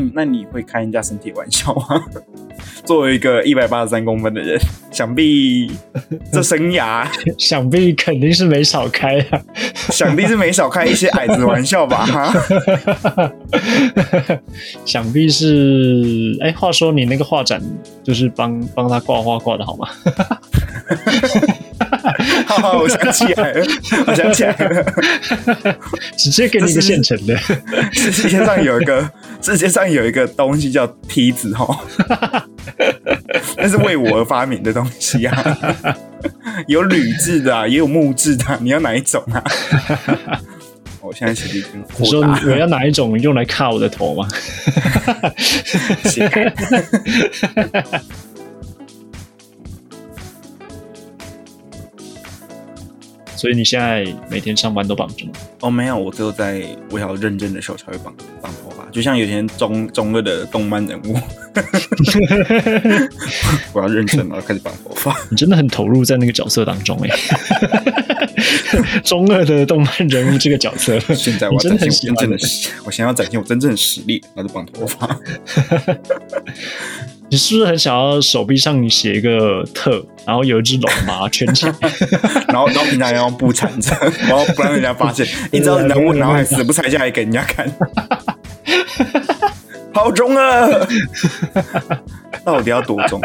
那你那你会开人家身体玩笑吗？作为一个一百八十三公分的人，想必这生涯 想必肯定是没少开啊，想必是没少开一些矮子玩笑吧？哈，想必是。哎，话说你那个画展，就是帮帮他挂画挂的好吗？好，我想起来了，我想起来了，直接给你一个现成的。世界上有一个，世界上有一个东西叫梯子，哈，那是为我而发明的东西啊。有铝制的，也有木质的，你要哪一种啊？我现在实力挺你说我要哪一种用来卡我的头吗？所以你现在每天上班都绑着吗？哦，没有，我只有在我要认真的时候才会绑绑头发，就像有些中中二的动漫人物，我要认真了，开始绑头发。你真的很投入在那个角色当中哎，中二的动漫人物这个角色，现在我真的很真正的，我想要展现我真正的实力，那就绑头发。你是不是很想要手臂上你写一个特，然后有一只龙把它圈起来，然后然后平常要用布缠着，然后不让人家发现，你知道人物然后还死不拆下来给人家看，好重啊！到底要多重？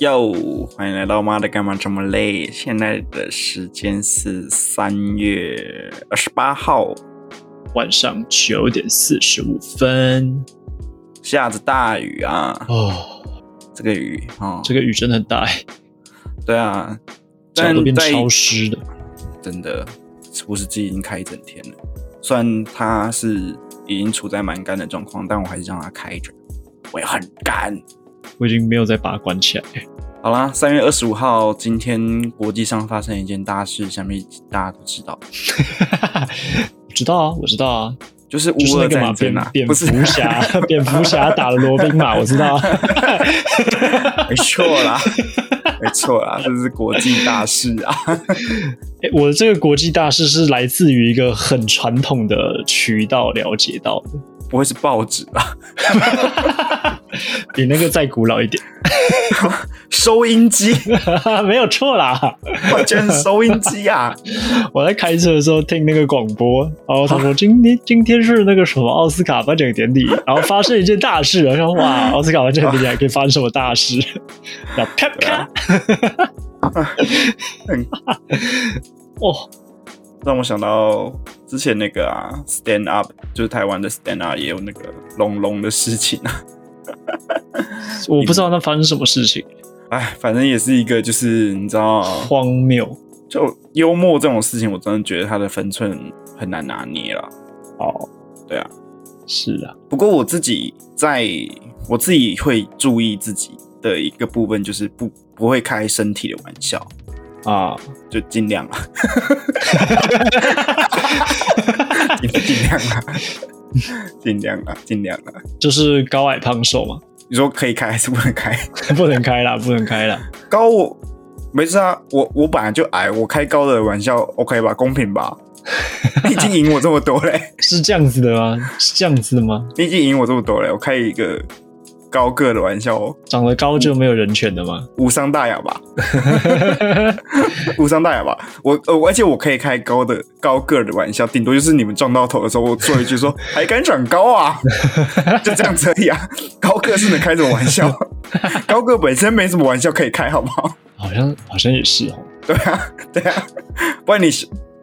哟，欢迎来到妈的干嘛这么累？现在的时间是三月二十八号晚上九点四十五分，下着大雨啊！哦，这个雨哦，这个雨真的很大哎。对啊，脚都变潮湿的，真的，除湿机已经开一整天了。虽然它是已经处在蛮干的状况，但我还是让它开着，我也很干。我已经没有再把它关起来。好啦，三月二十五号，今天国际上发生一件大事，想必大家都知道。知道啊，我知道啊，就是乌俄战争啊，蝙蝠侠，蝙蝠侠打了罗宾嘛，我知道。没错啦，没错啦，这是国际大事啊。哎，我的这个国际大事是来自于一个很传统的渠道了解到的。不会是报纸吧？比那个再古老一点。收音机 没有错啦，我真是收音机啊！我在开车的时候听那个广播，然后他说今天今天是那个什么奥斯卡颁奖典礼，然后发生一件大事，然后哇，奥斯卡颁奖典礼还可以发生什么大事？那啪啪！哦。让我想到之前那个啊，Stand Up，就是台湾的 Stand Up 也有那个龙龙的事情啊。我不知道那发生什么事情。哎，反正也是一个，就是你知道，荒谬。就幽默这种事情，我真的觉得它的分寸很难拿捏了。哦，对啊，是啊。不过我自己在，我自己会注意自己的一个部分，就是不不会开身体的玩笑。啊，就尽量 啊，尽量啊，尽量啊，尽量啊，就是高矮胖瘦嘛。你说可以开还是不能开？不能开啦，不能开啦。高我没事啊，我我本来就矮，我开高的玩笑 OK 吧？公平吧？你已经赢我这么多嘞，是这样子的吗？是这样子的吗？你已经赢我这么多嘞，我开一个。高个的玩笑哦，长得高就没有人权的吗？无伤大雅吧，无伤大雅吧。我呃，而且我可以开高的高个的玩笑，顶多就是你们撞到头的时候，我说一句说 还敢长高啊，就这样子而已啊。高个是能开什么玩笑？高个本身没什么玩笑可以开，好不好？好像好像也是哦。对啊，对啊，不然你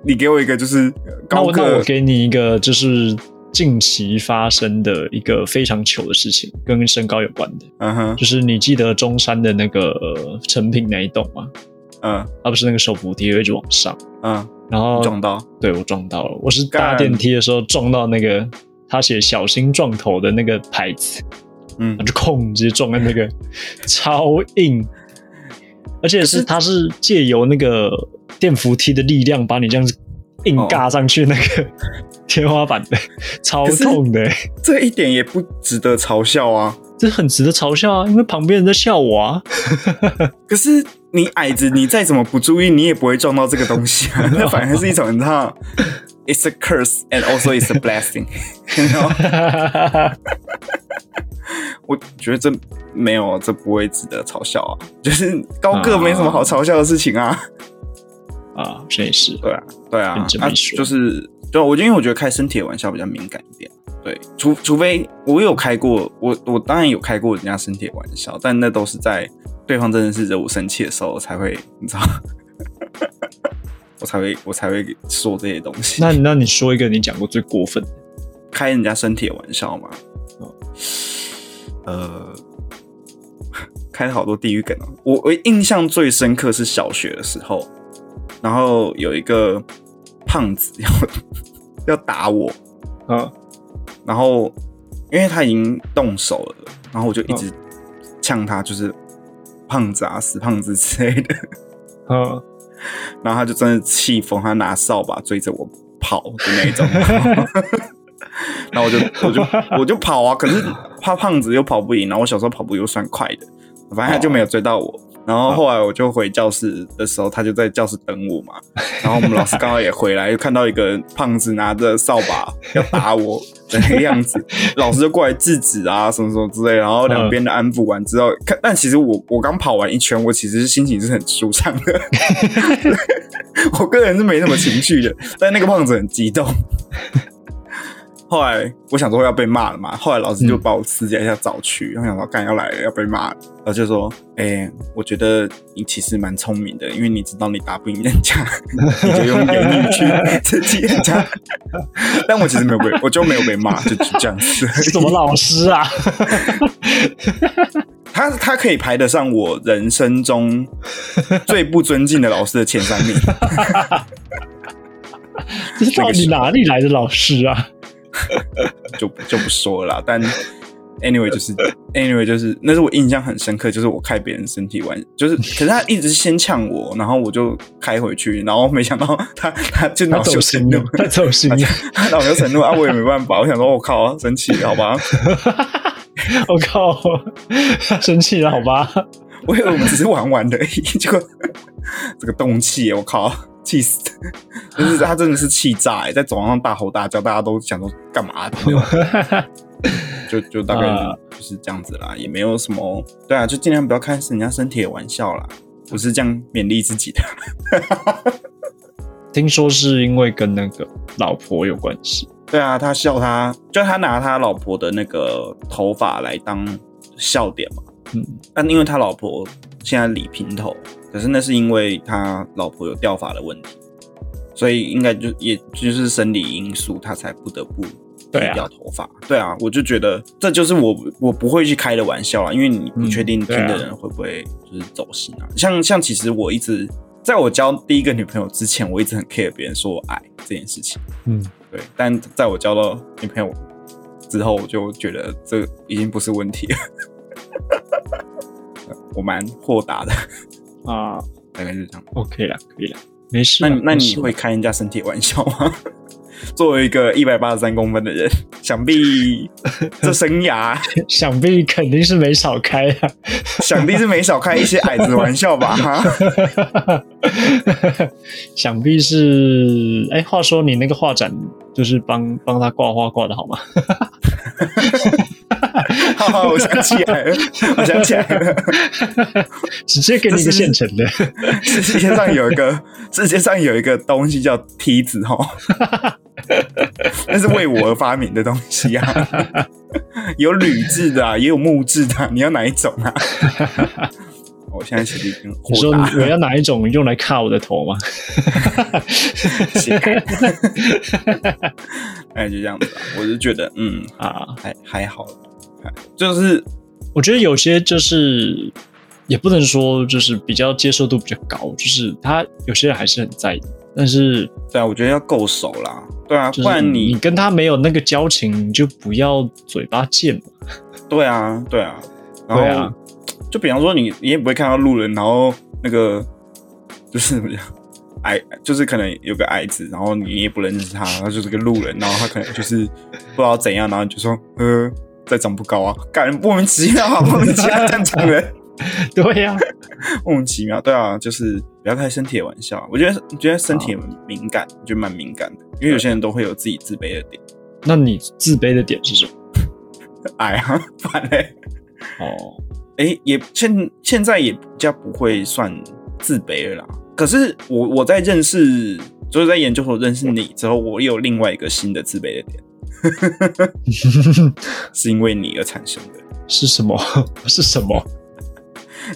你给我一个就是高个，我给你一个就是。近期发生的一个非常糗的事情，跟身高有关的，嗯哼，就是你记得中山的那个成品那一栋吗？嗯，而不是那个手扶梯一直往上，嗯，然后撞到，对我撞到了，我是搭电梯的时候撞到那个他写“小心撞头”的那个牌子，嗯，就空直接撞在那个 超硬，而且是他是借由那个电扶梯的力量把你这样子硬尬上去那个天花板的，超痛的。这一点也不值得嘲笑啊，这很值得嘲笑啊，因为旁边人在笑我啊。可是你矮子，你再怎么不注意，你也不会撞到这个东西啊。那反而是一种你知道，it's a curse and also it's a blessing。我觉得这没有，这不会值得嘲笑啊！就是高个没什么好嘲笑的事情啊。啊，这也是对啊，对啊，啊，就是对，我就因为我觉得开身体的玩笑比较敏感一点。对，除除非我有开过，我我当然有开过人家身体的玩笑，但那都是在对方真的是惹我生气的时候才会，你知道，我才会我才会说这些东西。那那你说一个你讲过最过分开人家身体的玩笑吗？呃，开了好多地狱梗哦。我我印象最深刻是小学的时候，然后有一个胖子 要要打我，啊，然后因为他已经动手了，然后我就一直呛他，就是胖子啊，死胖子之类的，啊，然后他就真的气疯，他拿扫把追着我跑的那种。然后我就我就我就跑啊，可是怕胖子又跑不赢，然后我小时候跑步又算快的，反正他就没有追到我。然后后来我就回教室的时候，他就在教室等我嘛。然后我们老师刚好也回来，又看到一个胖子拿着扫把要打我的那个样子，老师就过来制止啊，什么什么之类。然后两边的安抚完之后，看，但其实我我刚跑完一圈，我其实心情是很舒畅的。我个人是没什么情绪的，但那个胖子很激动。后来我想说要被骂了嘛，后来老师就把我私底下找去，然后想到干要来了要被骂，然后就说：“哎，我觉得你其实蛮聪明的，因为你知道你打不赢人家，你就用言语去 刺激人家。”但我其实没有被，我就没有被骂，就这样子。什么老师啊？他他可以排得上我人生中最不尊敬的老师的前三名。这是到底哪里来的老师啊？就就不说了，但 anyway 就是 anyway 就是那是我印象很深刻，就是我开别人身体玩，就是可是他一直先呛我，然后我就开回去，然后没想到他他就 恼羞成怒，他走心，他恼羞成怒啊，我也没办法，我想说我靠，生气好吧，我靠，生气了好吧，我以为我们只是玩玩的，结果这个动气，我靠。气死！就是他真的是气炸哎，在走廊上大吼大叫，大家都想说干嘛？就就大概就是这样子啦，也没有什么。对啊，就尽量不要开人家身体的玩笑啦，不是这样勉励自己的。听说是因为跟那个老婆有关系。对啊，他笑他，就他拿他老婆的那个头发来当笑点嘛。嗯，但因为他老婆现在理平头。可是那是因为他老婆有掉发的问题，所以应该就也就是生理因素，他才不得不剃掉头发。对啊，我就觉得这就是我我不会去开的玩笑啦，因为你不确定听的人会不会就是走心啊。像像其实我一直在我交第一个女朋友之前，我一直很 care 别人说我矮这件事情。嗯，对。但在我交到女朋友之后，我就觉得这已经不是问题了。我蛮豁达的。啊，大概是这样。OK 了，可以了，没事。那那你会开人家身体玩笑吗？作为一个一百八十三公分的人，想必 这生涯，想必肯定是没少开啊，想必是没少开一些矮子玩笑吧？哈想必是。哎，话说你那个画展，就是帮帮他挂画挂的好吗？好，我想起来了，我想起来了，直接给你一个现成的。世界上有一个，世界上有一个东西叫梯子，哈，那是为我而发明的东西啊。有铝制的，也有木质的，你要哪一种啊？我现在其实已经，你说我要哪一种用来卡我的头吗？哎，就这样子吧。我就觉得，嗯啊，还还好。就是我觉得有些就是也不能说就是比较接受度比较高，就是他有些人还是很在意。但是对啊，我觉得要够熟啦。对啊，不然你你跟他没有那个交情，你就不要嘴巴贱嘛。对啊，对啊，对啊。就比方说你你也不会看到路人，然后那个就是怎么讲，矮就是可能有个矮子，然后你也不认识他，他就是个路人，然后他可能就是不知道怎样，然后就说呃，再长不高啊，感觉莫名其妙啊，莫名其妙正常人。对呀，莫名其妙。对啊，就是不要开身体的玩笑。我觉得，觉得身体很敏感，就蛮敏感的。因为有些人都会有自己自卑的点。那你自卑的点是什么？矮啊，反嘞。哦，哎，也现现在也比较不会算自卑了啦。可是我我在认识，就是在研究所认识你之后，我有另外一个新的自卑的点，是因为你而产生的。是什么？是什么？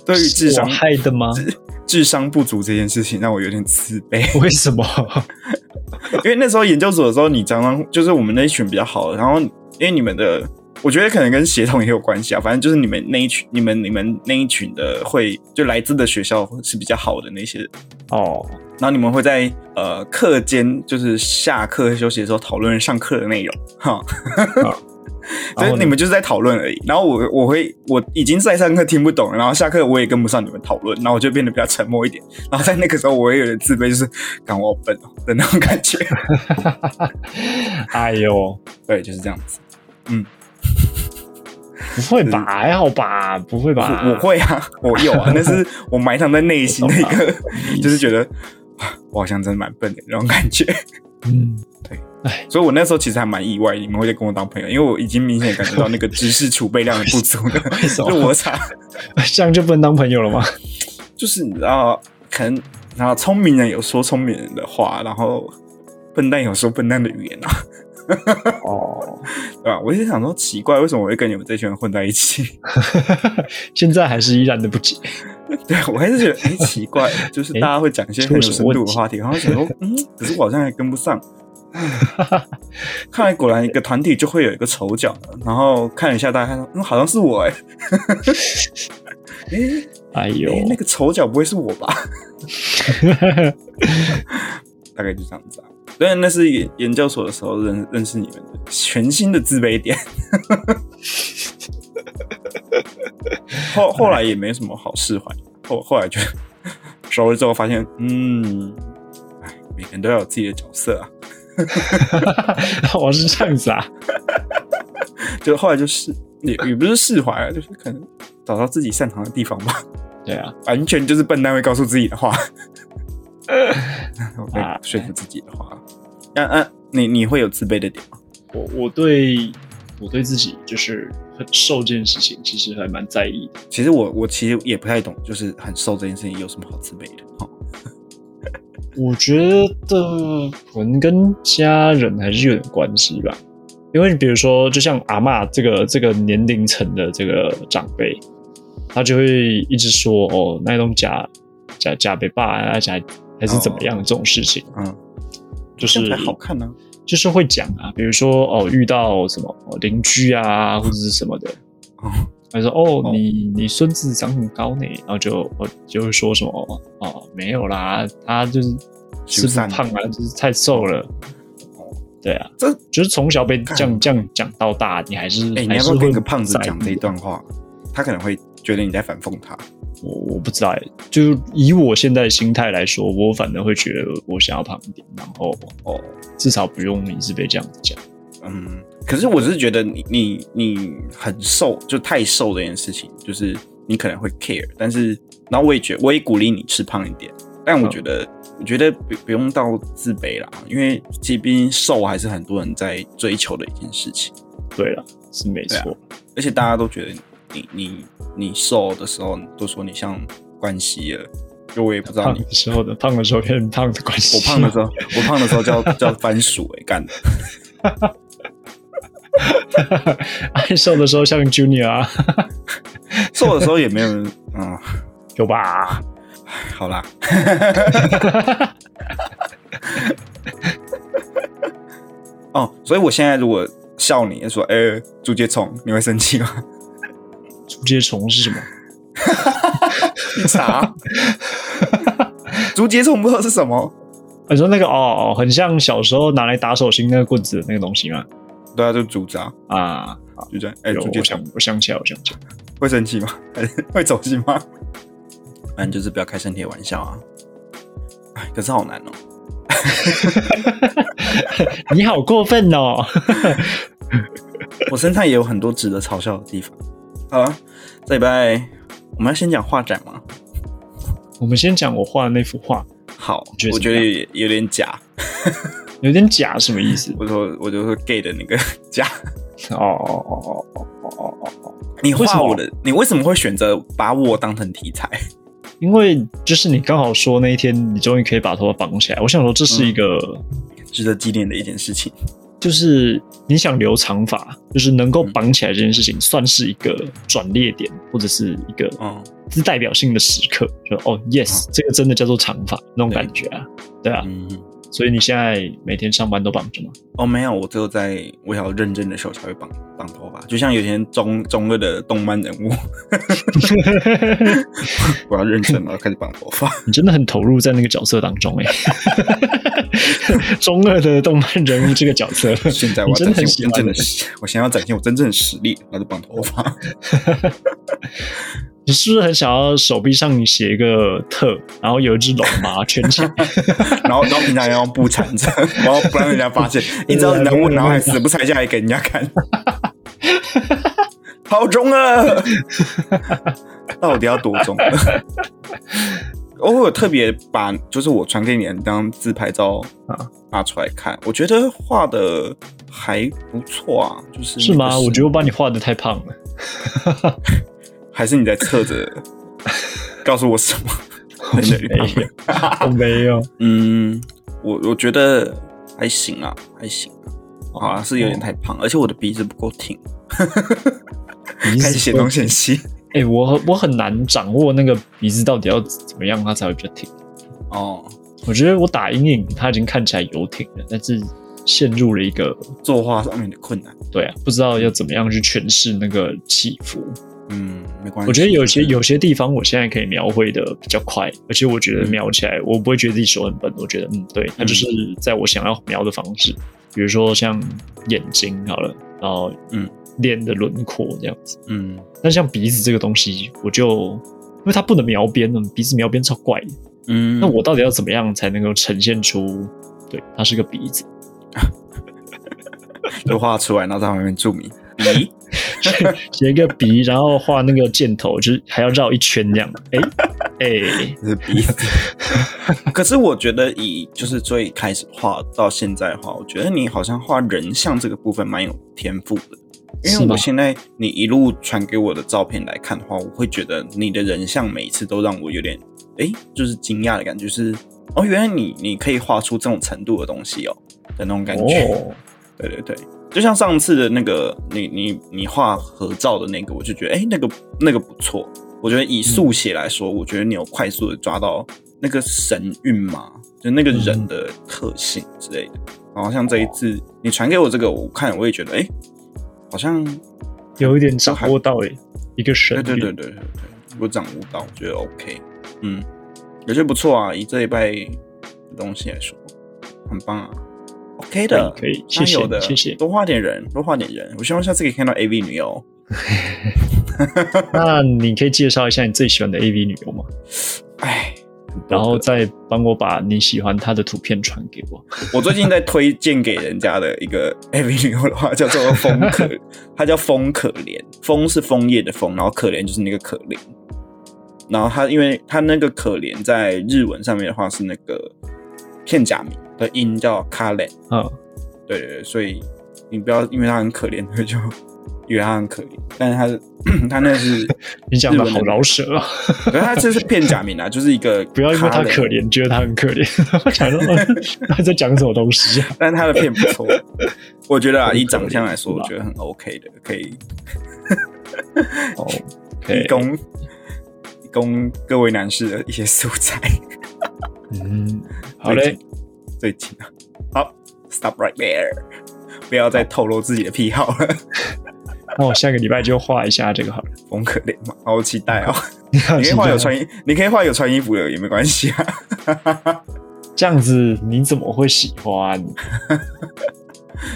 对于智商害的吗？智商不足这件事情让我有点自卑。为什么？因为那时候研究所的时候，你常常就是我们那一群比较好的，然后因为你们的，我觉得可能跟协同也有关系啊。反正就是你们那一群，你们你们那一群的会就来自的学校是比较好的那些人哦。然后你们会在呃课间，就是下课休息的时候讨论上课的内容，哈。所以你们就是在讨论而已，然后我我会我已经在上课听不懂了，然后下课我也跟不上你们讨论，然后我就变得比较沉默一点，然后在那个时候我也有点自卑，就是感我笨的那种感觉。哎呦，对，就是这样子。嗯，不会吧？还好吧？不会吧？我会啊，我有啊，那是我埋藏在内心的一个，就是觉得我好像真的蛮笨的那种感觉。嗯。哎，所以我那时候其实还蛮意外，你们会跟我当朋友，因为我已经明显感觉到那个知识储备量的不足了。落差，这样就不能当朋友了吗？就是你知道，可能然后聪明人有说聪明人的话，然后笨蛋有说笨蛋的语言啊。哦，对吧？我就想说，奇怪，为什么我会跟你们这群人混在一起？现在还是依然的不解。对我还是觉得哎奇怪，就是大家会讲一些很有深度的话题，然后想说，嗯，可是我好像还跟不上。看来果然一个团体就会有一个丑角，然后看一下大家，看说嗯好像是我哎，哎呦，那个丑角不会是我吧？大概就这样子啊。对，那是研研究所的时候认认识你们的全新的自卑点。后后来也没什么好释怀，后后来就熟了之后发现，嗯，哎，每个人都要有自己的角色啊。我是这样子啊，就后来就是也也不是释怀啊，就是可能找到自己擅长的地方吧。对啊，完全就是笨蛋会告诉自己的话，啊，说服自己的话。嗯嗯，你你会有自卑的点吗？我我对我对自己就是很瘦这件事情，其实还蛮在意。其实我我其实也不太懂，就是很瘦这件事情有什么好自卑的？哈。我觉得可能跟家人还是有点关系吧，因为比如说，就像阿妈这个这个年龄层的这个长辈，他就会一直说哦，那种假假假被爸啊假还是怎么样这种事情，嗯，就是好看呢，就是会讲啊，比如说哦，遇到什么邻居啊或者是什么的，哦他说：“哦，你你孙子长很高呢。”然后就我就会说什么：“哦，没有啦，他就是是不胖啊，就是太瘦了。”哦，对啊，这就是从小被这样这样讲到大，你还是哎，你要不要跟一个胖子讲这一段话？他可能会觉得你在反讽他。我我不知道，就以我现在的心态来说，我反而会觉得我想要胖一点，然后哦，至少不用一直被这样子讲。嗯。可是我只是觉得你你你很瘦，就太瘦这件事情，就是你可能会 care，但是然后我也觉我也鼓励你吃胖一点，但我觉得我觉得不不用到自卑啦，因为其实毕竟瘦还是很多人在追求的一件事情。对了，是没错，而且大家都觉得你你你瘦的时候都说你像关西了，就我也不知道你时候的胖的时候变胖的关系，我胖的时候我胖的时候叫 叫番薯哎干的。爱瘦的时候像 Junior，瘦的时候也没有人，嗯，有吧？好啦，哦，所以我现在如果笑你说，哎，竹节虫，你会生气吗？竹节虫是什么？啥？竹节虫不知道是什么？你说那个哦，很像小时候拿来打手心那个棍子的那个东西吗？对啊，就竹子啊，啊，就这样。哎，我想，我想起来，我想起来，会生气吗？会走心吗？反正就是不要开身体的玩笑啊。哎，可是好难哦。你好过分哦！我身上也有很多值得嘲笑的地方。好了，这礼拜我们要先讲画展吗？我们先讲我画的那幅画。好，我觉得有点假，有点假什么意思？我说，我就说 gay 的那个 假。哦哦哦哦哦哦哦哦！你画我的，你为什么会选择把我当成题材？因为就是你刚好说那一天，你终于可以把头发绑起来。我想说，这是一个值得纪念的一件事情。就是你想留长发，就是能够绑起来这件事情，算是一个转捩点，或者是一个嗯，是代表性的时刻。就哦，yes，这个真的叫做长发那种感觉啊，对啊。所以你现在每天上班都绑着吗？哦，没有，我只有在我要认真的时候才会绑绑头发，就像有些中中二的动漫人物，我要认真了，开始绑头发。你真的很投入在那个角色当中哎，中二的动漫人物这个角色，现在我真的很真正的，我想要展现我真正的实力，那就绑头发。你是不是很想要手臂上你写一个特，然后有一只龙马圈起来，然后然后平常要用布缠着，然后不让人家发现，你知道人物然后还死不拆下来给人家看，好中啊！到底要多重？我有特别把就是我传给你的那张自拍照啊拿出来看，我觉得画的还不错啊，就是是吗？我觉得我把你画的太胖了。还是你在侧着 告诉我什么？没有，我没有。嗯，我我觉得还行啊，还行啊。啊，是有点太胖，而且我的鼻子不够挺。开始显东显西。哎，我我很难掌握那个鼻子到底要怎么样，它才会比较挺。哦，我觉得我打阴影，它已经看起来有挺了，但是陷入了一个作画上面的困难。对啊，不知道要怎么样去诠释那个起伏。嗯，没关系。我觉得有些有些地方，我现在可以描绘的比较快，而且我觉得描起来，我不会觉得自己手很笨。我觉得，嗯，对，它就是在我想要描的方式。比如说像眼睛好了，然后嗯，脸的轮廓这样子，嗯。但像鼻子这个东西，我就因为它不能描边，鼻子描边超怪的，嗯。那我到底要怎么样才能够呈现出，对，它是个鼻子，就画出来，然后在旁边注明鼻。写一个鼻，然后画那个箭头，就是还要绕一圈这样。哎哎，是鼻子。可是我觉得，以就是最开始画到现在的话，我觉得你好像画人像这个部分蛮有天赋的。因为我现在你一路传给我的照片来看的话，我会觉得你的人像每一次都让我有点哎，就是惊讶的感觉，是哦，原来你你可以画出这种程度的东西哦的那种感觉。对对对。就像上次的那个，你你你画合照的那个，我就觉得，哎，那个那个不错。我觉得以速写来说，我觉得你有快速的抓到那个神韵嘛，就那个人的特性之类的。然后像这一次你传给我这个，我看我也觉得，哎，好像有一点掌握到哎，一个神。对对对对对，我掌握到，我觉得 OK，嗯，我觉得不错啊，以这一拜的东西来说，很棒啊。OK 的，可以，谢谢的，谢谢。多画点人，多画点人。我希望下次可以看到 AV 女优。那你可以介绍一下你最喜欢的 AV 女优吗？哎，然后再帮我把你喜欢她的图片传给我。我最近在推荐给人家的一个 AV 女优的话，叫做风可，她叫风可怜。风是枫叶的枫，然后可怜就是那个可怜。然后她，因为她那个可怜在日文上面的话是那个片假名。的音叫卡莲，嗯，对对对，所以你不要因为他很可怜，就 以为他很可怜，但是他是 他那是 你讲的好饶舌啊，他这是片假名啊，就是一个不要因为他可怜，觉得他很可怜，我讲他在讲什么东西啊？但他的片不错，我觉得啊，以长相来说，我觉得很 OK 的，可以，哦，提供提供各位男士的一些素材，嗯，好嘞。最近啊，好，stop right there，不要再透露自己的癖好了。那我下个礼拜就画一下这个好了，风可怜嘛，好期待哦。你可以画有穿衣，你可以画有穿衣服的也没关系啊。这样子你怎么会喜欢？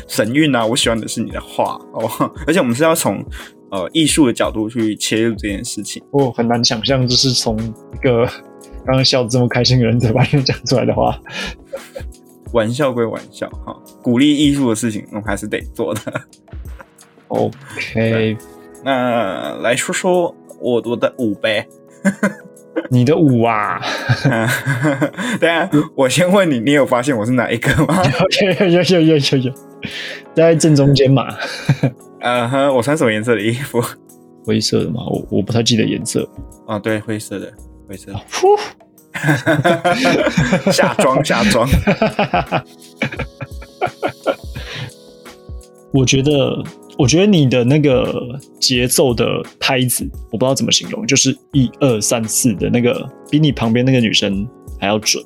神韵啊！我喜欢的是你的画哦，而且我们是要从呃艺术的角度去切入这件事情。我很难想象，就是从一个刚刚笑的这么开心的人嘴巴里面讲出来的话。玩笑归玩笑，哈，鼓励艺术的事情，我们还是得做的。OK，那来说说我我的舞呗。你的舞啊？对啊，我先问你，你有发现我是哪一个吗？有有有有有有，在正中间嘛。呃呵，我穿什么颜色的衣服？灰色的嘛，我我不太记得颜色。啊，对，灰色的，灰色。下装下装。我觉得。我觉得你的那个节奏的拍子，我不知道怎么形容，就是一二三四的那个，比你旁边那个女生还要准。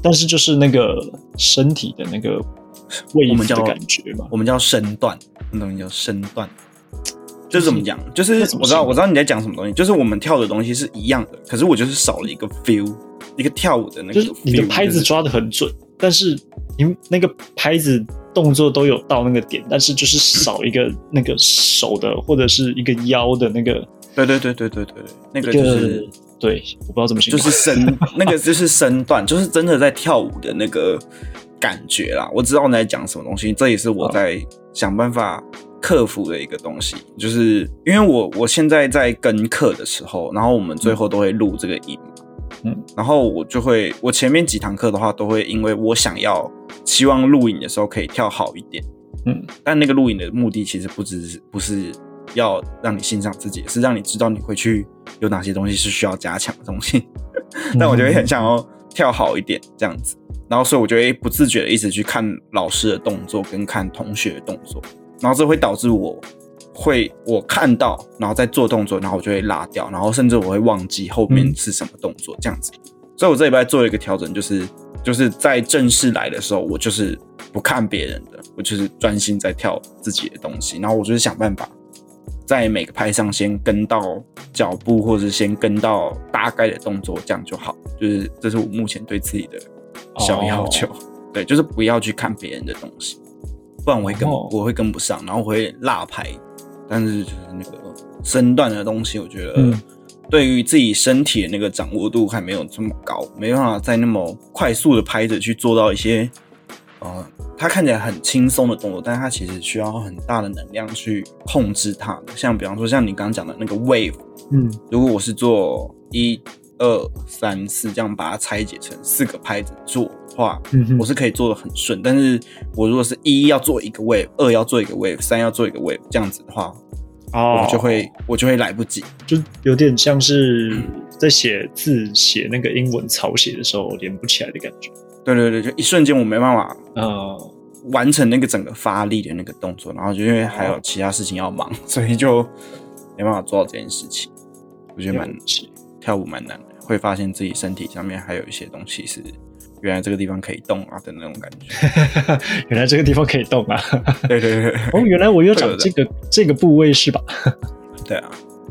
但是就是那个身体的那个位移的感觉嘛，我们叫身段，那东西叫身段。就是怎么讲？就是我知道，我知道你在讲什么东西。就是我们跳的东西是一样的，可是我就是少了一个 feel，一个跳舞的那个。就是你的拍子抓的很准，但是你那个拍子。动作都有到那个点，但是就是少一个那个手的或者是一个腰的那个。对对对对对对，那个就是对，我不知道怎么形容，就是身 那个就是身段，就是真的在跳舞的那个感觉啦。我知道你在讲什么东西，这也是我在想办法克服的一个东西。就是因为我我现在在跟课的时候，然后我们最后都会录这个音。嗯，然后我就会，我前面几堂课的话，都会因为我想要，希望录影的时候可以跳好一点，嗯，但那个录影的目的其实不只是不是要让你欣赏自己，是让你知道你回去有哪些东西是需要加强的东西。但我就会很想要跳好一点这样子，然后所以我就会不自觉的一直去看老师的动作跟看同学的动作，然后这会导致我。会我看到，然后再做动作，然后我就会拉掉，然后甚至我会忘记后面是什么动作，这样子。所以我这礼拜做了一个调整，就是就是在正式来的时候，我就是不看别人的，我就是专心在跳自己的东西。然后我就是想办法在每个拍上先跟到脚步，或者先跟到大概的动作，这样就好。就是这是我目前对自己的小要求。对，就是不要去看别人的东西，不然我会跟我会跟不上，然后我会落拍。但是就是那个身段的东西，我觉得对于自己身体的那个掌握度还没有这么高，没办法在那么快速的拍着去做到一些，呃，它看起来很轻松的动作，但是它其实需要很大的能量去控制它。像比方说像你刚刚讲的那个 wave，嗯，如果我是做一二三四这样把它拆解成四个拍子做的话，我是可以做的很顺。但是我如果是一要做一个 wave，二要做一个 wave，三要做一个 wave 这样子的话，哦，我就会我就会来不及，就有点像是在写字写那个英文草写的时候连不起来的感觉。对对对，就一瞬间我没办法呃完成那个整个发力的那个动作，然后就因为还有其他事情要忙，所以就没办法做到这件事情。我觉得蛮跳舞蛮难的。会发现自己身体上面还有一些东西是原来这个地方可以动啊的那种感觉。原来这个地方可以动啊！对对对。哦，原来我有长这个这个部位是吧？对啊。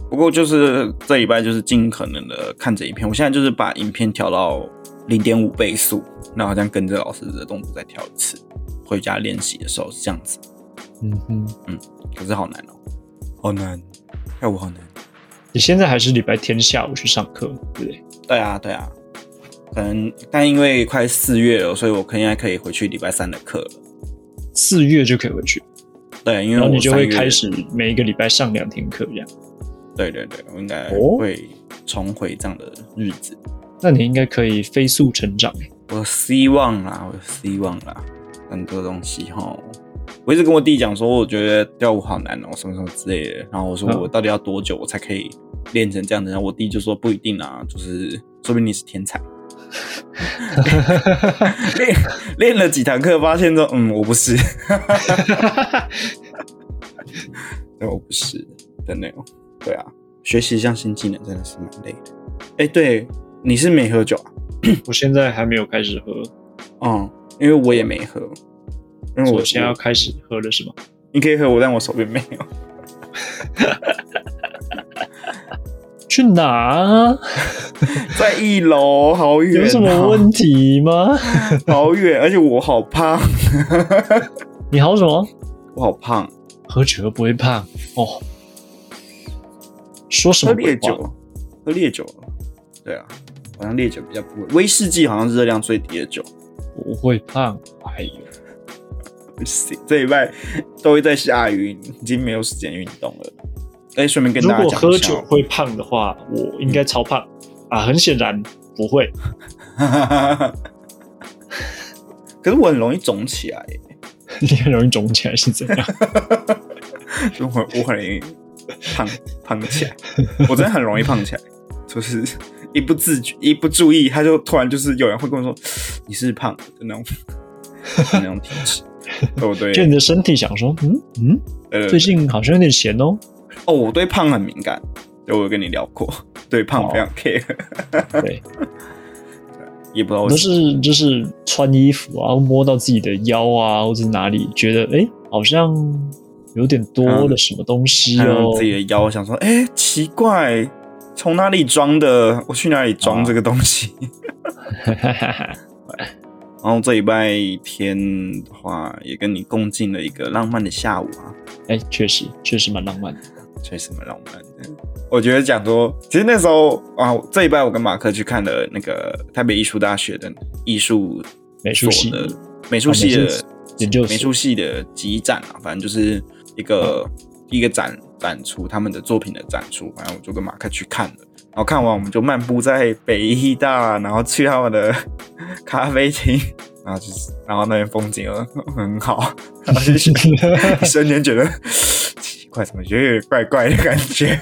不过就是这一拜就是尽可能的看着影片，我现在就是把影片调到零点五倍速，那好像跟着老师的动作再跳一次。回家练习的时候是这样子。嗯哼嗯，可是好难哦，好难，跳舞好难。你现在还是礼拜天下午去上课，对不对？对啊，对啊。可能，但因为快四月了，所以我可应该可以回去礼拜三的课了。四月就可以回去。对，因为你就会开始每一个礼拜上两天课，这样。对对对，我应该会重回这样的日子。那你应该可以飞速成长我希望啦，我希望啦，很多东西哈。我一直跟我弟讲说，我觉得跳舞好难哦，什么什么之类的。然后我说，我到底要多久我才可以？练成这样子，然后我弟就说不一定啊，就是说明你是天才。练练了几堂课，发现说嗯，我不是。对，我不是的那种。对啊，学习一项新技能真的是蛮累的。哎，对，你是没喝酒啊？我现在还没有开始喝。嗯，因为我也没喝，因为我现在要开始喝了，是吗？你可以喝，我但我手边没有。去哪？在一楼，好远。有什么问题吗？好远，而且我好胖。你好什么？我好胖。喝酒又不会胖哦。说什么烈酒？喝烈酒？对啊，好像烈酒比较不会。威士忌好像是热量最低的酒，不会胖。哎呦，不行，这一拜都会在下雨，已经没有时间运动了。哎，顺便跟大家讲，如果喝酒会胖的话，我应该超胖啊！很显然不会。可是我很容易肿起来，你很容易肿起来是怎样？我 我很容易胖胖起来，我真的很容易胖起来，就是一不自觉、一不注意，他就突然就是有人会跟我说你是胖的那种那种体质，对 不对？就你的身体想说，嗯嗯，呃最近好像有点咸哦。哦，我对胖很敏感，我有跟你聊过，对胖非常 care。对。也不知道，都是就是穿衣服啊，摸到自己的腰啊，或者哪里觉得哎，好像有点多了什么东西哦。自己的腰，想说哎，奇怪，从哪里装的？我去哪里装这个东西？然后这一拜天的话，也跟你共进了一个浪漫的下午啊。哎，确实，确实蛮浪漫的。确实蛮浪漫的。我觉得讲说，其实那时候啊，这一拜我跟马克去看了那个台北艺术大学的艺术美术系的美术系的研究美术系的集展啊，反正就是一个一个展展出他们的作品的展出。反正我就跟马克去看了，然后看完我们就漫步在北艺大，然后去他们的咖啡厅，然后就是然后那边风景很好，然后就一瞬间觉得 奇。怪怎么觉得有点怪怪的感觉？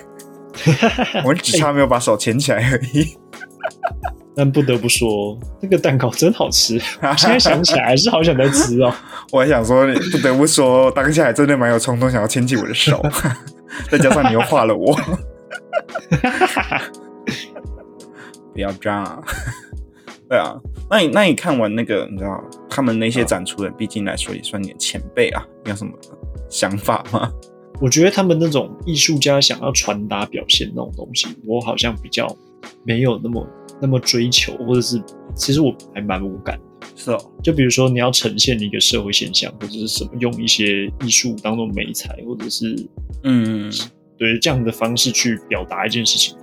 我只差没有把手牵起来而已。但不得不说，那个蛋糕真好吃。现在想起来还是好想再吃哦。我还想说，不得不说，当下还真的蛮有冲动想要牵起我的手。再加上你又画了我，不要这样。对啊，那你那你看完那个，你知道他们那些展出的，毕竟来说也算你的前辈啊，你有什么想法吗？我觉得他们那种艺术家想要传达表现那种东西，我好像比较没有那么那么追求，或者是其实我还蛮无感的。是哦，就比如说你要呈现一个社会现象，或者是什么用一些艺术当做美材，或者是嗯，对这样的方式去表达一件事情，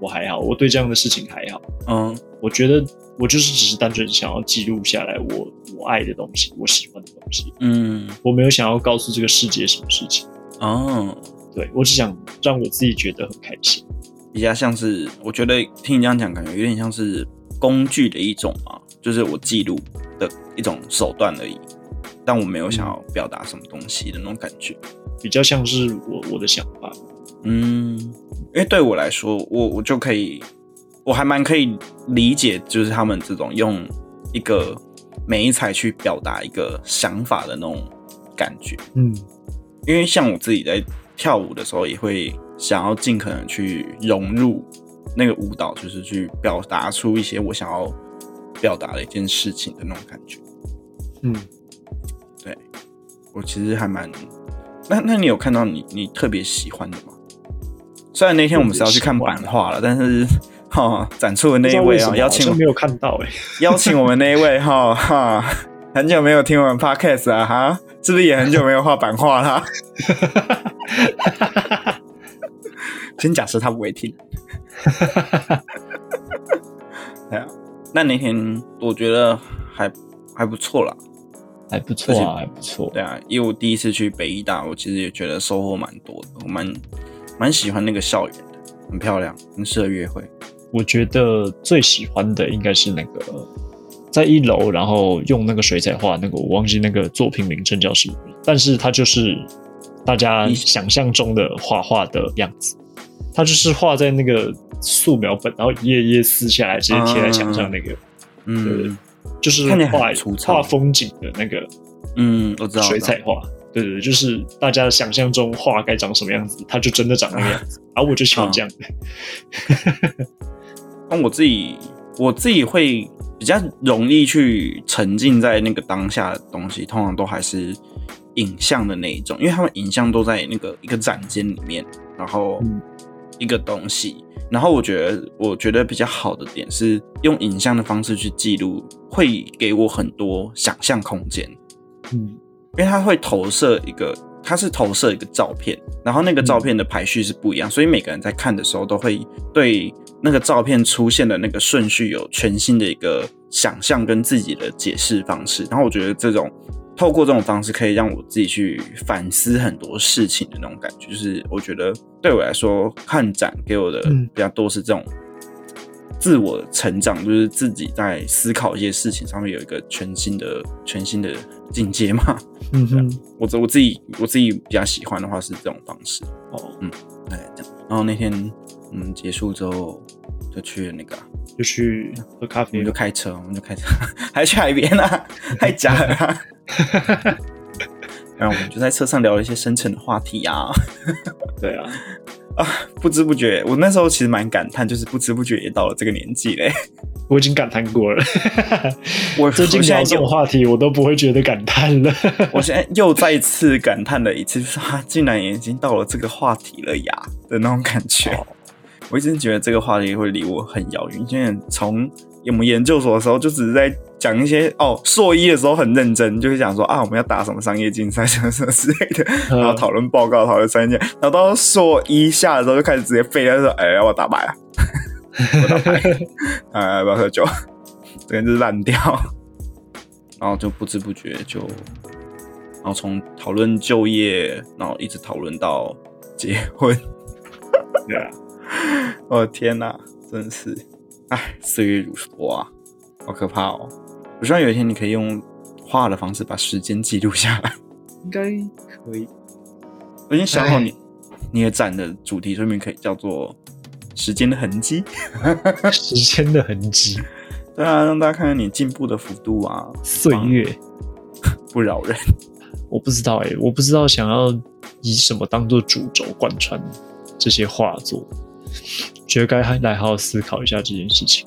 我还好，我对这样的事情还好。嗯，我觉得我就是只是单纯想要记录下来我我爱的东西，我喜欢的东西。嗯，我没有想要告诉这个世界什么事情。哦，对我只想让我自己觉得很开心，比较像是我觉得听你这样讲，感觉有点像是工具的一种嘛，就是我记录的一种手段而已，但我没有想要表达什么东西的那种感觉，比较像是我我的想法。嗯，因为对我来说，我我就可以，我还蛮可以理解，就是他们这种用一个美彩去表达一个想法的那种感觉。嗯。因为像我自己在跳舞的时候，也会想要尽可能去融入那个舞蹈，就是去表达出一些我想要表达的一件事情的那种感觉。嗯，对，我其实还蛮……那那你有看到你你特别喜欢的吗？虽然那天我们是要去看版画了，但是哈，展出的那一位啊，邀请没有看到哎，邀请我们那一位哈 哈，很久没有听我们 podcast 啊哈。是不是也很久没有画版画了？先假设他不会听。对啊，那那天我觉得还还不错啦，还不错啊，还不错。对啊，因为我第一次去北医大，我其实也觉得收获蛮多的，我蛮蛮喜欢那个校园的，很漂亮，很适合约会。我觉得最喜欢的应该是那个。在一楼，然后用那个水彩画，那个我忘记那个作品名称叫什么，但是它就是大家想象中的画画的样子，它就是画在那个素描本，然后一页一页撕下来，直接贴在墙上那个，嗯，就是画画风景的那个，嗯，我知道水彩画，对对对，就是大家想象中画该长什么样子，它就真的长那个样子，而我就喜欢这样的。那我自己，我自己会。比较容易去沉浸在那个当下的东西，通常都还是影像的那一种，因为他们影像都在那个一个展间里面，然后一个东西，然后我觉得我觉得比较好的点是用影像的方式去记录，会给我很多想象空间，嗯，因为它会投射一个它是投射一个照片，然后那个照片的排序是不一样，所以每个人在看的时候都会对那个照片出现的那个顺序有全新的一个想象跟自己的解释方式。然后我觉得这种透过这种方式可以让我自己去反思很多事情的那种感觉，就是我觉得对我来说看展给我的比较多是这种。自我成长就是自己在思考一些事情上面有一个全新的、全新的境界嘛。嗯哼，我我自己我自己比较喜欢的话是这种方式。哦，嗯，哎，这样。然后那天嗯结束之后就去那个，就去喝咖啡，我们就开车，我们就开车，还去海边啊，太假了。然后我们就在车上聊了一些深沉的话题啊。对啊。啊，不知不觉，我那时候其实蛮感叹，就是不知不觉也到了这个年纪嘞。我已经感叹过了，我最近聊这种话题，我都不会觉得感叹了。我现在又再次感叹了一次，就是啊，竟然已经到了这个话题了呀的那种感觉。我一直觉得这个话题会离我很遥远，因为从我们研究所的时候就只是在。讲一些哦，硕一的时候很认真，就是讲说啊，我们要打什么商业竞赛什么什么之类的，然后讨论报告，讨论三件，然后到硕一下的时候就开始直接废了，说哎，要不要打牌啊？我打牌，哎，要不要喝酒？这个就是烂掉，然后就不知不觉就，然后从讨论就业，然后一直讨论到结婚，对啊，我 的天哪，真是，哎，岁月如梭啊，好可怕哦。我希望有一天你可以用画的方式把时间记录下来，应该可以。我已经想好你你的展的主题，说明可以叫做 “时间的痕迹”。时间的痕迹，对啊，让大家看看你进步的幅度啊，岁月 不饶人。我不知道哎，我不知道想要以什么当做主轴贯穿这些画作，觉得该来好好思考一下这件事情。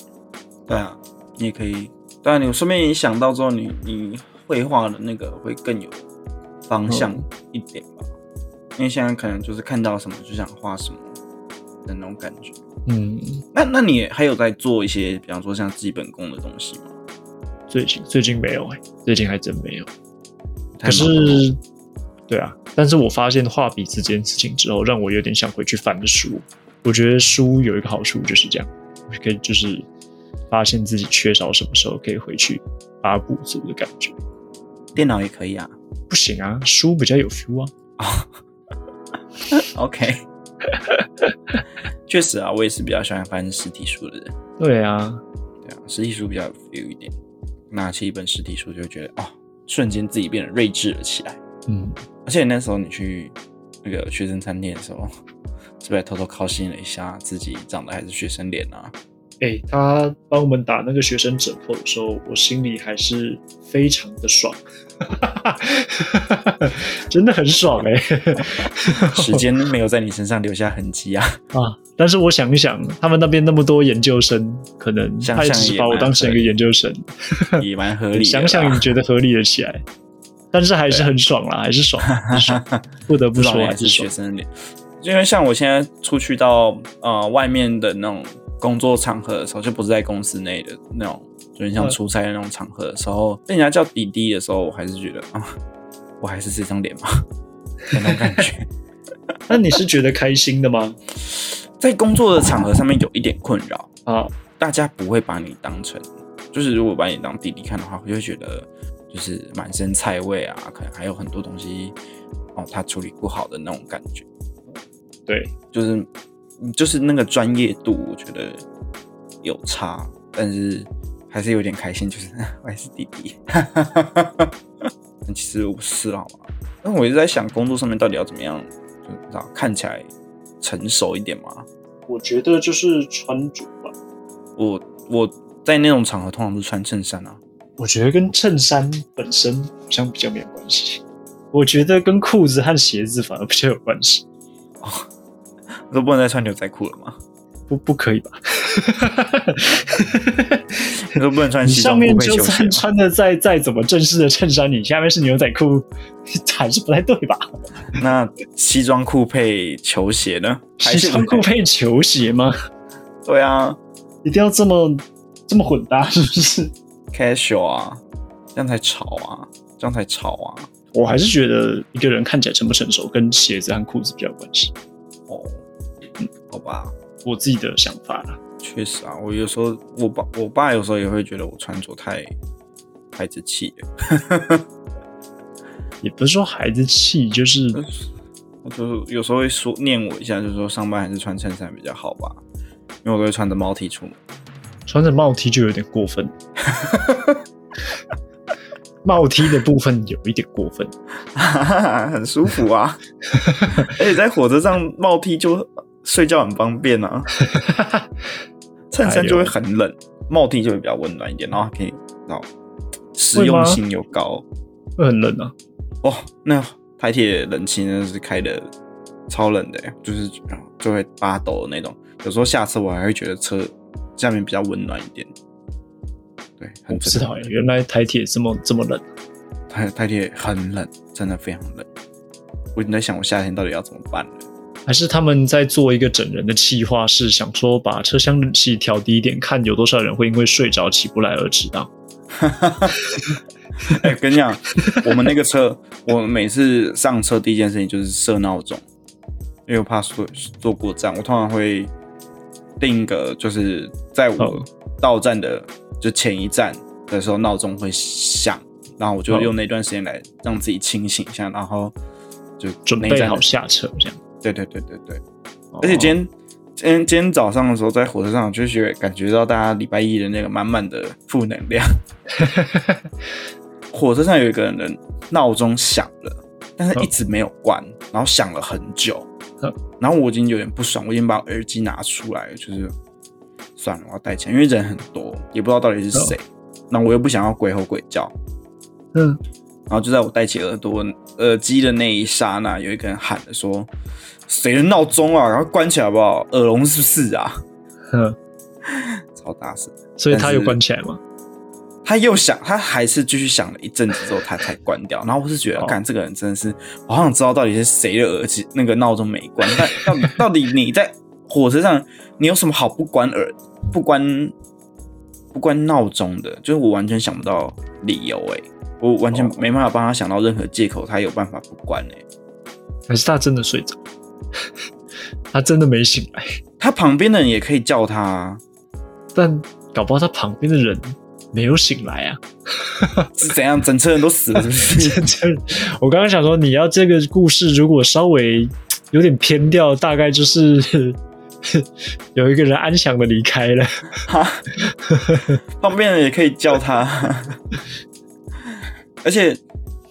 对啊，你也可以。当然，你顺便也想到之后，你你绘画的那个会更有方向一点吧？因为现在可能就是看到什么就想画什么的那种感觉。嗯，那那你还有在做一些，比方说像基本功的东西吗？最近最近没有哎，最近还真没有。可是，对啊，但是我发现画笔这件事情之后，让我有点想回去翻书。我觉得书有一个好处就是这样，可以就是。发现自己缺少什么时候可以回去把它补足的感觉。电脑也可以啊，不行啊，书比较有 feel 啊。OK，确实啊，我也是比较喜欢翻实体书的人。对啊，对啊，实体书比较有 feel 一点。拿起一本实体书就觉得哦，瞬间自己变得睿智了起来。嗯，而且那时候你去那个学生餐厅的时候，是不是偷偷靠心了一下自己长得还是学生脸啊？哎，他帮我们打那个学生折扣的时候，我心里还是非常的爽，真的很爽哎！时间没有在你身上留下痕迹啊 啊！但是我想一想，他们那边那么多研究生，可能他只把我当成一个研究生，也蛮合 理。想想你觉得合理了起来，但是还是很爽啦，还是爽，不得不说还是学生脸。因为像我现在出去到呃外面的那种。工作场合的时候，就不是在公司内的那种，就是像出差的那种场合的时候，被人家叫弟弟的时候，我还是觉得啊，我还是这张脸嘛，那种感觉。那你是觉得开心的吗？在工作的场合上面有一点困扰啊，大家不会把你当成，就是如果把你当弟弟看的话，我就会觉得就是满身菜味啊，可能还有很多东西哦，他处理不好的那种感觉。对，就是。就是那个专业度，我觉得有差，但是还是有点开心。就是 我还是弟弟，但 其实我不是好吗？但我一直在想，工作上面到底要怎么样，就看起来成熟一点嘛？我觉得就是穿着吧。我我在那种场合通常都穿衬衫啊。我觉得跟衬衫本身好像比较没有关系。我觉得跟裤子和鞋子反而比较有关系。都不能再穿牛仔裤了吗？不，不可以吧？都不能穿西装。上面就算穿的再再怎么正式的衬衫，你下面是牛仔裤，还是不太对吧？那西装裤配球鞋呢？西装裤配球鞋吗？对啊，一定要这么这么混搭，是不是？Casual 啊，这样才潮啊，这样才潮啊！我还是觉得一个人看起来成不成熟，跟鞋子和裤子比较关系。哦，嗯，好吧，我自己的想法啦。确实啊，我有时候我爸我爸有时候也会觉得我穿着太孩子气了，也不是说孩子气，就是 就是有时候会说念我一下，就是说上班还是穿衬衫比较好吧，因为我都会穿着毛 T 出门，穿着帽 T 就有点过分。帽 T 的部分有一点过分，很舒服啊，而且在火车上帽 T 就睡觉很方便啊，衬衫就会很冷，帽 T 就会比较温暖一点，然后可以，然后实用性又高，会很冷啊。哦，那台铁冷气真的是开的超冷的，就是就会发抖的那种，有时候下车我还会觉得车下面比较温暖一点。对，我不知道哎，原来台铁这么这么冷，台台铁很冷，真的非常冷。我已经在想，我夏天到底要怎么办呢？还是他们在做一个整人的计划，是想说把车厢冷气调低一点，看有多少人会因为睡着起不来而迟到。哎，跟你讲，我们那个车，我每次上车第一件事情就是设闹钟，因为我怕坐坐过站，我通常会定一个，就是在我到站的。就前一站的时候闹钟会响，然后我就用那段时间来让自己清醒一下，然后就准备好下车这样。对对对对对。而且今天今天今天早上的时候在火车上就觉得感觉到大家礼拜一的那个满满的负能量。火车上有一个人的闹钟响了，但是一直没有关，然后响了很久，然后我已经有点不爽，我已经把耳机拿出来，就是。算了，我要带钱，因为人很多，也不知道到底是谁。那我又不想要鬼吼鬼叫，嗯。然后就在我戴起耳朵耳机的那一刹那，有一个人喊着说：“谁的闹钟啊？然后关起来好不好？耳聋是不是啊？” 哼，超大声。所以他又关起来吗？他又响，他还是继续响了一阵子之后，他才关掉。然后我是觉得，干这个人真的是，我好想知道到底是谁的耳机那个闹钟没关。但到底到底你在火车上，你有什么好不关耳？不关不关闹钟的，就是我完全想不到理由哎，我完全没办法帮他想到任何借口，他有办法不关哎，还是他真的睡着，他真的没醒来，他旁边的人也可以叫他，但搞不好他旁边的人没有醒来啊，是 怎样？整车人都死了是不是？我刚刚想说，你要这个故事如果稍微有点偏掉，大概就是。有一个人安详的离开了，哈，旁边人也可以叫他。而且，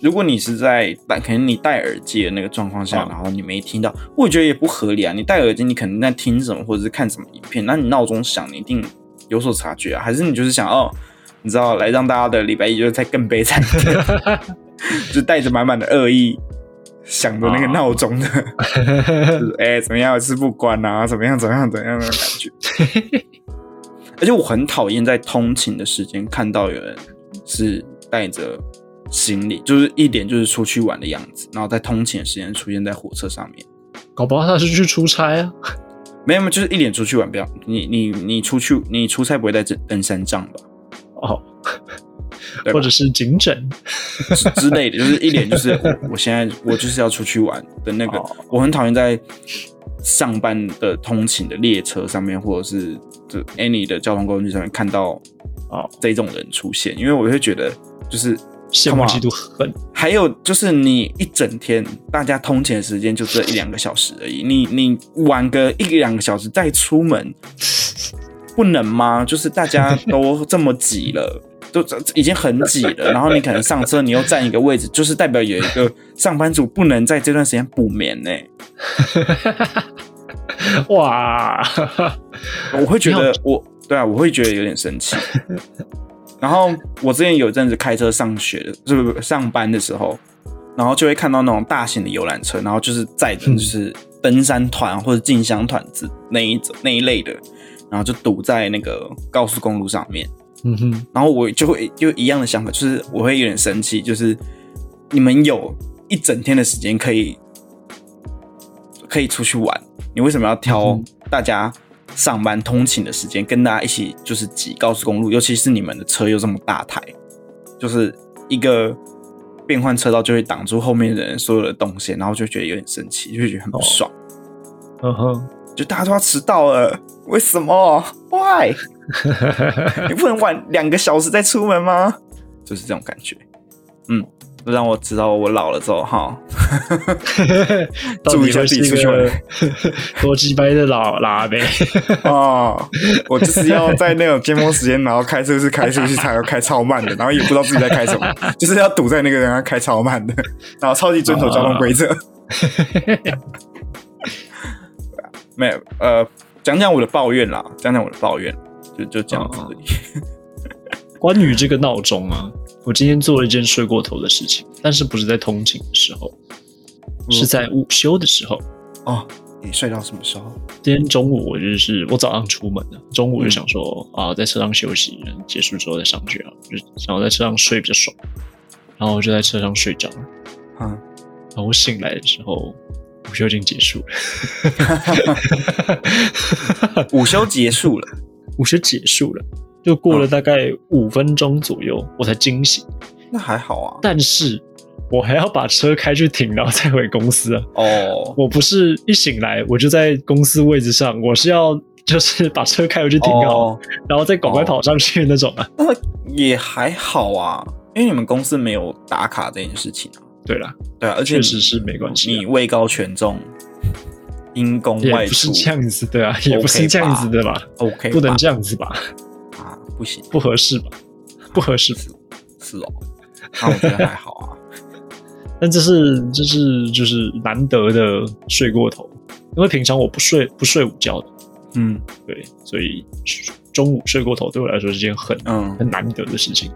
如果你是在戴，可能你戴耳机的那个状况下，然后你没听到，我觉得也不合理啊。你戴耳机，你可能在听什么或者是看什么影片，那你闹钟响，你一定有所察觉啊。还是你就是想哦，你知道，来让大家的礼拜一就是再更悲惨一点，就带着满满的恶意。想着那个闹钟的，哎，怎么样？是不关啊？怎么样？怎么样？怎样的感觉？而且我很讨厌在通勤的时间看到有人是戴着行李，就是一点就是出去玩的样子，然后在通勤的时间出现在火车上面。搞不好他是去出差啊？没有，就是一脸出去玩，不要你你你出去你出差不会带登登山杖吧？哦。或者是颈枕之类的，就是一脸就是我现在我就是要出去玩的那个。我很讨厌在上班的通勤的列车上面，或者是这 any 的交通工具上面看到啊这种人出现，因为我会觉得就是羡慕嫉妒恨。还有就是你一整天大家通勤的时间就这一两个小时而已，你你晚个一两个小时再出门 不能吗？就是大家都这么挤了。都已经很挤了，然后你可能上车，你又占一个位置，就是代表有一个上班族不能在这段时间补眠呢。哇，我会觉得我对啊，我会觉得有点生气。然后我之前有一阵子开车上学就，是不是上班的时候，然后就会看到那种大型的游览车，然后就是载着就是登山团或者进香团子那一种那一类的，然后就堵在那个高速公路上面。嗯哼，然后我就会就一样的想法，就是我会有点生气，就是你们有一整天的时间可以可以出去玩，你为什么要挑大家上班通勤的时间跟大家一起就是挤高速公路？尤其是你们的车又这么大台，就是一个变换车道就会挡住后面的人所有的动线，然后就觉得有点生气，就觉得很不爽。嗯哼，就大家都要迟到了，为什么？Why？你不能晚两个小时再出门吗？就是这种感觉。嗯。让我知道我老了之后哈，注意一下自己出去玩，多鸡掰的老拉呗啊！我就是要在那种尖峰时间，然后开车是开出去才要开超慢的，然后也不知道自己在开什么，就是要堵在那个人家开超慢的，然后超级遵守交通规则。没有呃，讲讲我的抱怨啦，讲讲我的抱怨，就就这样子。关于这个闹钟啊。我今天做了一件睡过头的事情，但是不是在通勤的时候，是在午休的时候。哦，你睡到什么时候？今天中午我就是我早上出门的，中午就想说啊，在车上休息，结束之后再上去啊，就想要在车上睡比较爽，然后我就在车上睡着了。嗯，然后我醒来的时候，午休已经结束了。午休结束了，午休结束了。就过了大概五分钟左右，我才惊醒。那还好啊，但是我还要把车开去停，然后再回公司啊。哦，我不是一醒来我就在公司位置上，我是要就是把车开回去停好，然后再赶快跑上去那种啊。那也还好啊，因为你们公司没有打卡这件事情啊。对啦，对啊，而且确实是没关系。你位高权重，因公外出，不是这样子对啊，也不是这样子的吧？OK，不能这样子吧？不行，不合适吧？不合适，是哦。那我觉得还好啊。但这是这是就是难得的睡过头，因为平常我不睡不睡午觉的。嗯，对，所以中午睡过头对我来说是件很嗯很难得的事情。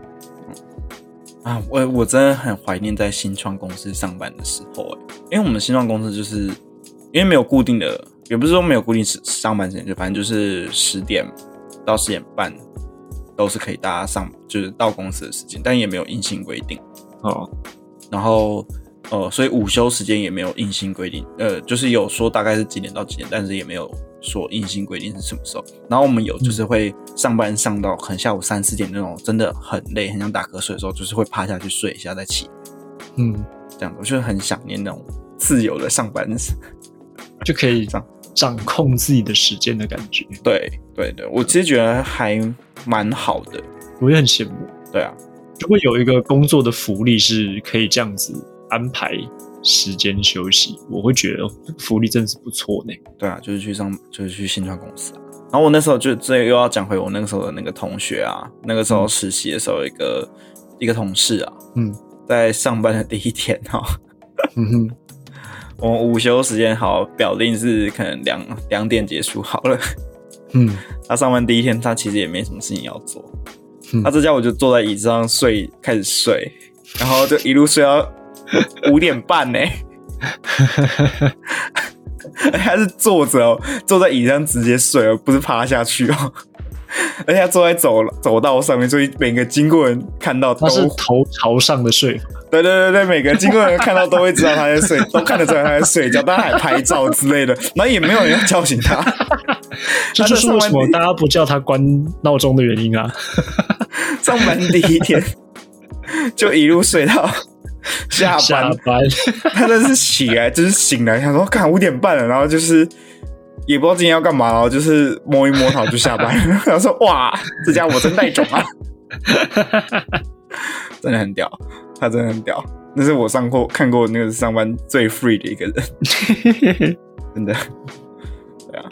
啊，我我真的很怀念在新创公司上班的时候哎，因为我们新创公司就是因为没有固定的，也不是说没有固定时上班时间，就反正就是十点到十点半。都是可以大家上，就是到公司的时间，但也没有硬性规定哦。然后，呃，所以午休时间也没有硬性规定，呃，就是有说大概是几点到几点，但是也没有说硬性规定是什么时候。然后我们有就是会上班上到可能下午三四点那种，真的很累，很想打瞌睡的时候，就是会趴下去睡一下再起。嗯，这样我就是很想念那种自由的上班，就可以 掌掌控自己的时间的感觉。对对对，我其实觉得还。蛮好的，我也很羡慕。对啊，如果有一个工作的福利是可以这样子安排时间休息，我会觉得福利真的是不错呢。对啊，就是去上，就是去新创公司啊。然后我那时候就这又要讲回我那个时候的那个同学啊，那个时候实习的时候，一个一个同事啊，嗯，在上班的第一天哈，嗯哼，我午休时间好，表定是可能两两点结束好了。嗯，他上班第一天，他其实也没什么事情要做。他这家我就坐在椅子上睡，开始睡，然后就一路睡到 五点半呢。他是坐着哦，坐在椅子上直接睡而，不是趴下去哦。而且他坐在走走道上面，所以每个经过人看到他是头朝上的睡。对对对对，每个经过人看到都会知道他在睡，都看得出来他在睡觉，但他还拍照之类的，然后也没有人要叫醒他。这就是为什么大家不叫他关闹钟的原因啊！上班第一天就一路睡到下班班，他真是起来就是醒来，想说：“看五点半了。”然后就是也不知道今天要干嘛，就是摸一摸它就下班。他说：“哇，这家伙真带种啊！” 真的很屌，他真的很屌。那是我上过看过那个上班最 free 的一个人，真的。对啊。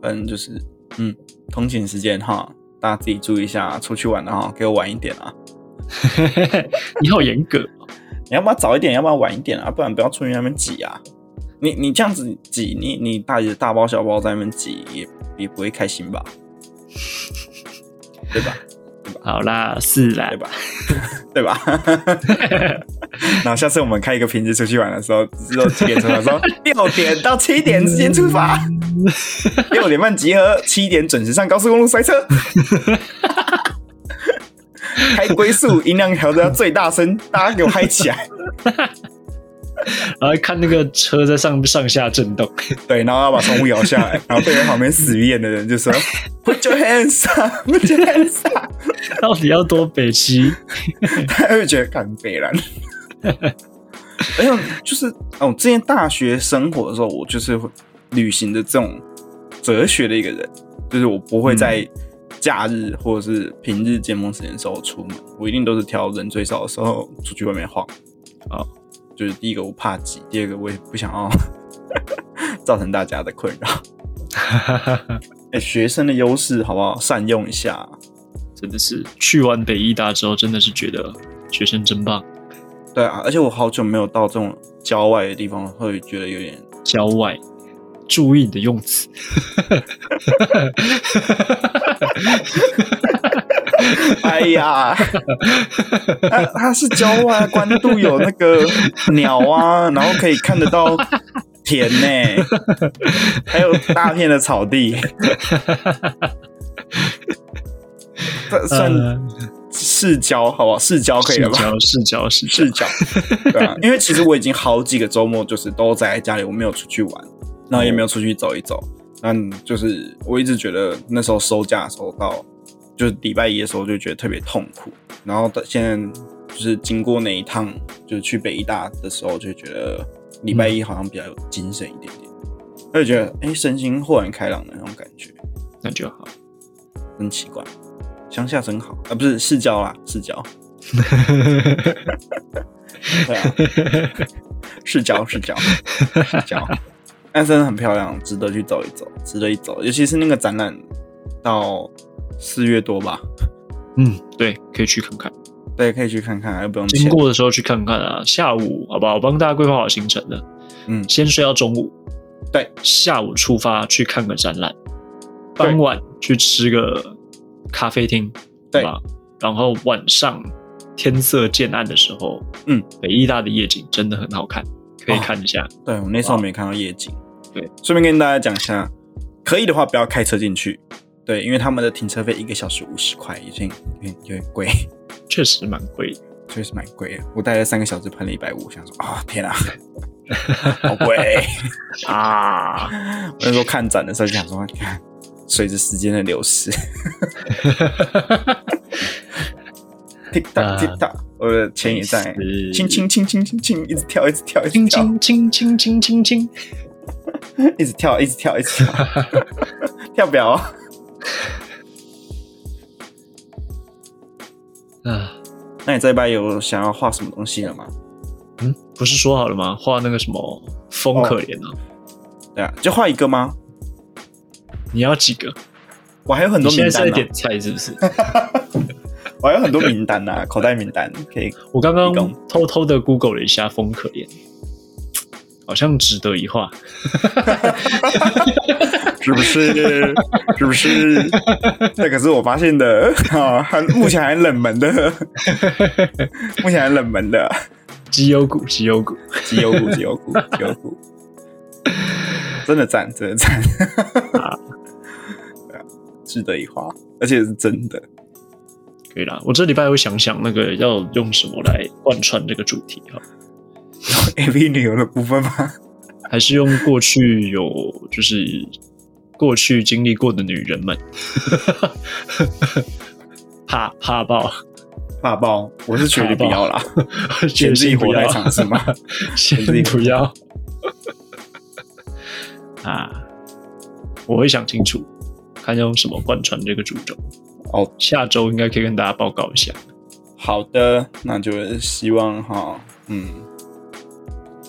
反正就是，嗯，通勤时间哈，大家自己注意一下，出去玩的哈，给我晚一点啊。你好严格，你要不要早一点？要不要晚一点啊？不然不要出去那边挤啊。你你这样子挤，你你大姐大包小包在那边挤，也也不会开心吧？对吧？好啦，是啦，对吧？对吧？然后下次我们开一个瓶子出去玩的时候，之后几点出发？说 六点到七点之间出发，六点半集合，七点准时上高速公路塞车。开龟速，音量调到最大声，大家给我嗨起来。然后看那个车在上上下震动，对，然后要把窗户摇下来，然后对着旁边死鱼眼的人就说：“Put your hands up，Put your hands up。”到底要多北七？他会觉得很北了。而且就是哦，之前大学生活的时候，我就是旅行的这种哲学的一个人，就是我不会在假日或者是平日尖峰时间时候出门，我一定都是挑人最少的时候出去外面晃。啊，就是第一个我怕挤，第二个我也不想要 造成大家的困扰。哎，学生的优势好不好？善用一下，真的是去完北医大之后，真的是觉得学生真棒。对啊，而且我好久没有到这种郊外的地方，会觉得有点郊外。注意你的用词。哎呀，它它是郊外，关渡有那个 鸟啊，然后可以看得到田呢，还有大片的草地。算市郊好不好？市郊可以了吧？市郊市市郊，对啊，因为其实我已经好几个周末就是都在家里，我没有出去玩，然后也没有出去走一走。嗯，就是我一直觉得那时候收假的时候到。就是礼拜一的时候就觉得特别痛苦，然后到现在就是经过那一趟，就是去北医大的时候，就觉得礼拜一好像比较有精神一点点，就觉得哎，身心豁然开朗的那种感觉，那就好。真奇怪，乡下真好。啊，不是市郊啦，市郊。对啊，市郊市郊市郊，但 真的很漂亮，值得去走一走，值得一走，尤其是那个展览到。四月多吧，嗯，对，可以去看看，对，可以去看看，又不用经过的时候去看看啊。下午好不好？我帮大家规划好行程了，嗯，先睡到中午，对，下午出发去看个展览，傍晚去吃个咖啡厅，对。吧？然后晚上天色渐暗的时候，嗯，北艺大的夜景真的很好看，可以看一下。对我那时候没看到夜景，对，顺便跟大家讲一下，可以的话不要开车进去。对，因为他们的停车费一个小时五十块，已经有点有点贵，确实蛮贵，确实蛮贵。我待了三个小时，喷了一百五，想说啊，天啊，好贵 啊！我那时候看展的时候就想说，你看，随着时间的流逝，滴答滴答，我的钱也在，轻轻轻轻轻轻，一直跳，一直跳，一直跳，轻轻轻轻轻轻，一直跳，一直跳，一直跳，跳表。啊，那你这一拜有想要画什么东西了吗？嗯，不是说好了吗？画那个什么风可怜啊？对啊，就画一个吗？你要几个？我还有很多名单呢。点菜是不是？我还有很多名单呐，口袋名单可以。我刚刚偷偷的 Google 了一下风可怜。好像值得一画，是不是？是不是？这可是我发现的啊，还目前还冷门的，目前还冷门的，绩优股，绩优股，绩优股，绩优股，绩优股，真的赞，真的赞，值得一画，而且是真的，可以啦。我这礼拜会想想那个要用什么来贯穿这个主题哈。A V 女友的部分吗？还是用过去有就是过去经历过的女人们？怕怕爆，怕爆！我是觉得不要啦，选自己活来尝试吗？选自己不要 啊！我会想清楚，看用什么贯穿这个主轴。哦，下周应该可以跟大家报告一下。好的，那就希望哈，嗯。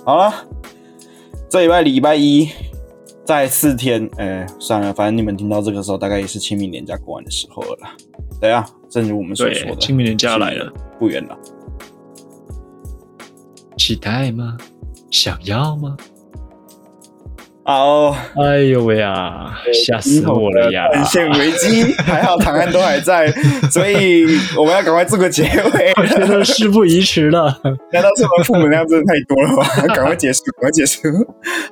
好了，这礼拜礼拜一在四天，哎，算了，反正你们听到这个时候，大概也是清明年假过完的时候了。对啊，正如我们所说的，清明年假来了，不远了。期待吗？想要吗？好，哎呦喂啊，吓死我了呀！人线危机，还好唐安都还在，所以我们要赶快做个结尾。我觉得事不宜迟了。难道是我们负能量真的太多了吗？赶快结束，赶快结束。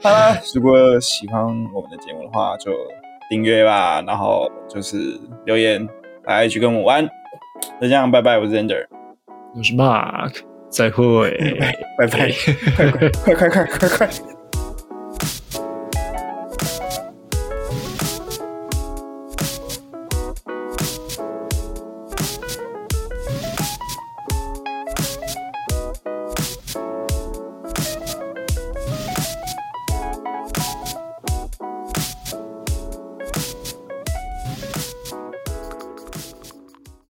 好了，如果喜欢我们的节目的话，就订阅吧，然后就是留言来去跟我们玩。就这样，拜拜，我是 Ender，我是 Mark，再会，拜拜，快快快快快快快！